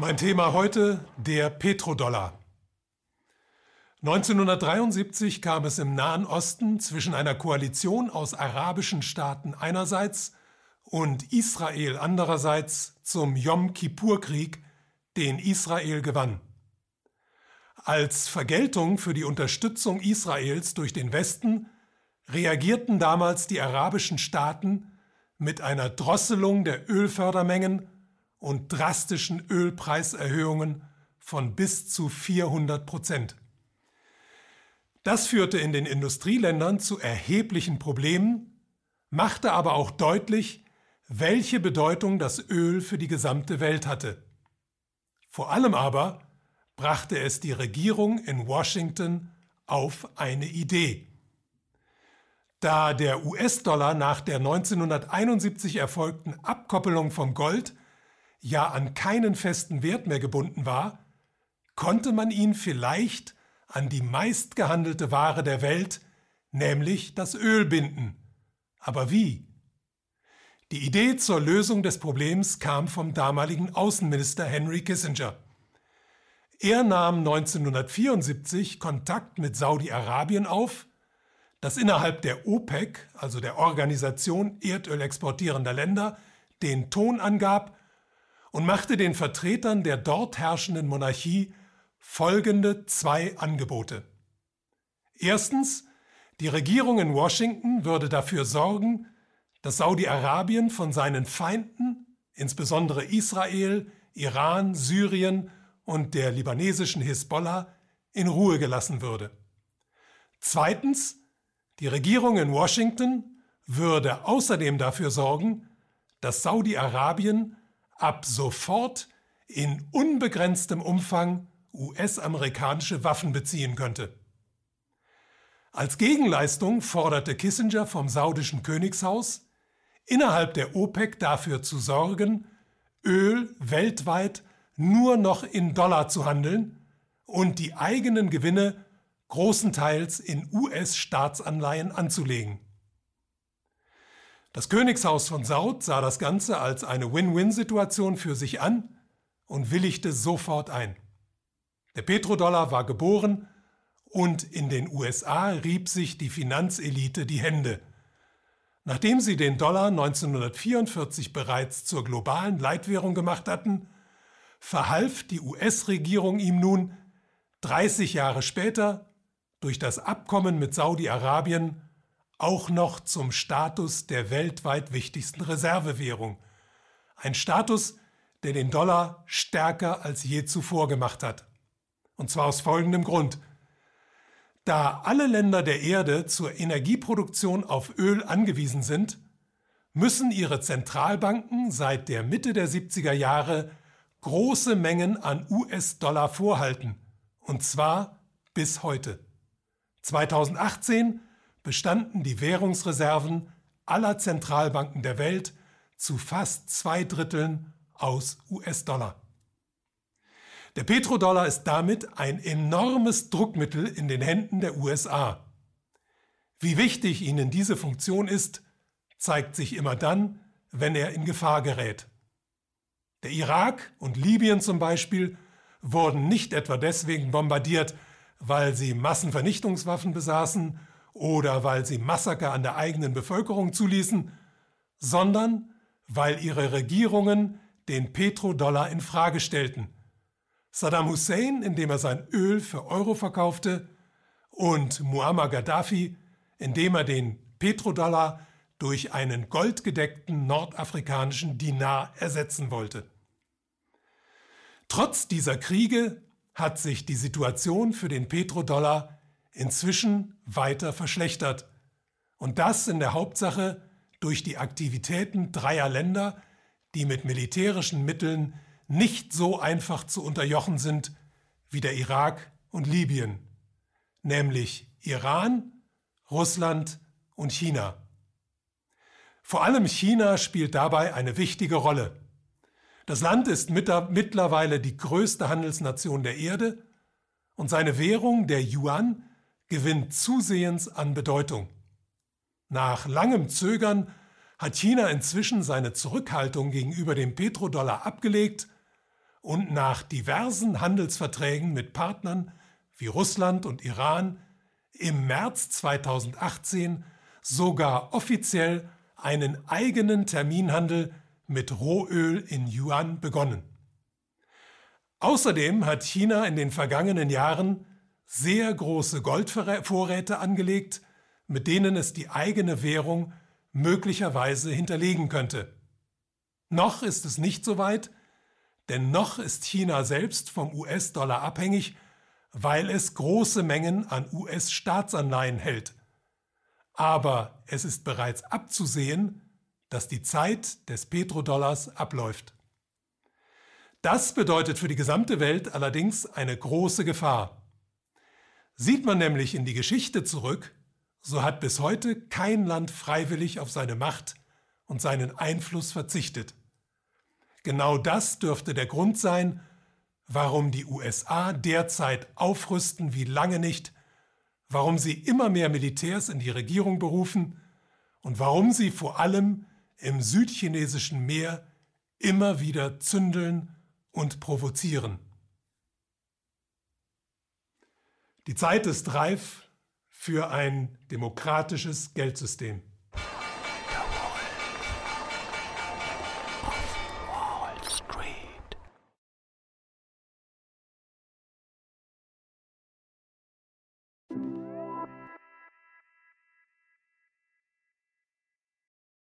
Mein Thema heute der Petrodollar. 1973 kam es im Nahen Osten zwischen einer Koalition aus arabischen Staaten einerseits und Israel andererseits zum Yom Kippur-Krieg, den Israel gewann. Als Vergeltung für die Unterstützung Israels durch den Westen reagierten damals die arabischen Staaten mit einer Drosselung der Ölfördermengen und drastischen Ölpreiserhöhungen von bis zu 400 Prozent. Das führte in den Industrieländern zu erheblichen Problemen, machte aber auch deutlich, welche Bedeutung das Öl für die gesamte Welt hatte. Vor allem aber brachte es die Regierung in Washington auf eine Idee. Da der US-Dollar nach der 1971 erfolgten Abkoppelung vom Gold ja an keinen festen Wert mehr gebunden war, konnte man ihn vielleicht an die meistgehandelte Ware der Welt, nämlich das Öl binden. Aber wie? Die Idee zur Lösung des Problems kam vom damaligen Außenminister Henry Kissinger. Er nahm 1974 Kontakt mit Saudi-Arabien auf, das innerhalb der OPEC, also der Organisation Erdöl exportierender Länder, den Ton angab und machte den Vertretern der dort herrschenden Monarchie folgende zwei Angebote. Erstens, die Regierung in Washington würde dafür sorgen, dass Saudi-Arabien von seinen Feinden, insbesondere Israel, Iran, Syrien und der libanesischen Hisbollah, in Ruhe gelassen würde. Zweitens, die Regierung in Washington würde außerdem dafür sorgen, dass Saudi-Arabien ab sofort in unbegrenztem Umfang US-amerikanische Waffen beziehen könnte. Als Gegenleistung forderte Kissinger vom saudischen Königshaus, innerhalb der OPEC dafür zu sorgen, Öl weltweit nur noch in Dollar zu handeln und die eigenen Gewinne großenteils in US-Staatsanleihen anzulegen. Das Königshaus von Saud sah das Ganze als eine Win-Win-Situation für sich an und willigte sofort ein. Der Petrodollar war geboren und in den USA rieb sich die Finanzelite die Hände. Nachdem sie den Dollar 1944 bereits zur globalen Leitwährung gemacht hatten, verhalf die US-Regierung ihm nun 30 Jahre später durch das Abkommen mit Saudi-Arabien auch noch zum Status der weltweit wichtigsten Reservewährung. Ein Status, der den Dollar stärker als je zuvor gemacht hat. Und zwar aus folgendem Grund. Da alle Länder der Erde zur Energieproduktion auf Öl angewiesen sind, müssen ihre Zentralbanken seit der Mitte der 70er Jahre große Mengen an US-Dollar vorhalten, und zwar bis heute. 2018 bestanden die Währungsreserven aller Zentralbanken der Welt zu fast zwei Dritteln aus US-Dollar. Der Petrodollar ist damit ein enormes Druckmittel in den Händen der USA. Wie wichtig ihnen diese Funktion ist, zeigt sich immer dann, wenn er in Gefahr gerät. Der Irak und Libyen zum Beispiel wurden nicht etwa deswegen bombardiert, weil sie Massenvernichtungswaffen besaßen oder weil sie Massaker an der eigenen Bevölkerung zuließen, sondern weil ihre Regierungen den Petrodollar in Frage stellten. Saddam Hussein, indem er sein Öl für Euro verkaufte, und Muammar Gaddafi, indem er den Petrodollar durch einen goldgedeckten nordafrikanischen Dinar ersetzen wollte. Trotz dieser Kriege hat sich die Situation für den Petrodollar inzwischen weiter verschlechtert. Und das in der Hauptsache durch die Aktivitäten dreier Länder, die mit militärischen Mitteln nicht so einfach zu unterjochen sind wie der Irak und Libyen, nämlich Iran, Russland und China. Vor allem China spielt dabei eine wichtige Rolle. Das Land ist mittlerweile die größte Handelsnation der Erde und seine Währung, der Yuan, gewinnt zusehends an Bedeutung. Nach langem Zögern hat China inzwischen seine Zurückhaltung gegenüber dem Petrodollar abgelegt und nach diversen Handelsverträgen mit Partnern wie Russland und Iran im März 2018 sogar offiziell einen eigenen Terminhandel mit Rohöl in Yuan begonnen. Außerdem hat China in den vergangenen Jahren sehr große Goldvorräte angelegt, mit denen es die eigene Währung möglicherweise hinterlegen könnte. Noch ist es nicht so weit, denn noch ist China selbst vom US-Dollar abhängig, weil es große Mengen an US-Staatsanleihen hält. Aber es ist bereits abzusehen, dass die Zeit des Petrodollars abläuft. Das bedeutet für die gesamte Welt allerdings eine große Gefahr. Sieht man nämlich in die Geschichte zurück, so hat bis heute kein Land freiwillig auf seine Macht und seinen Einfluss verzichtet. Genau das dürfte der Grund sein, warum die USA derzeit aufrüsten wie lange nicht, warum sie immer mehr Militärs in die Regierung berufen und warum sie vor allem im südchinesischen Meer immer wieder zündeln und provozieren. Die Zeit ist reif für ein demokratisches Geldsystem.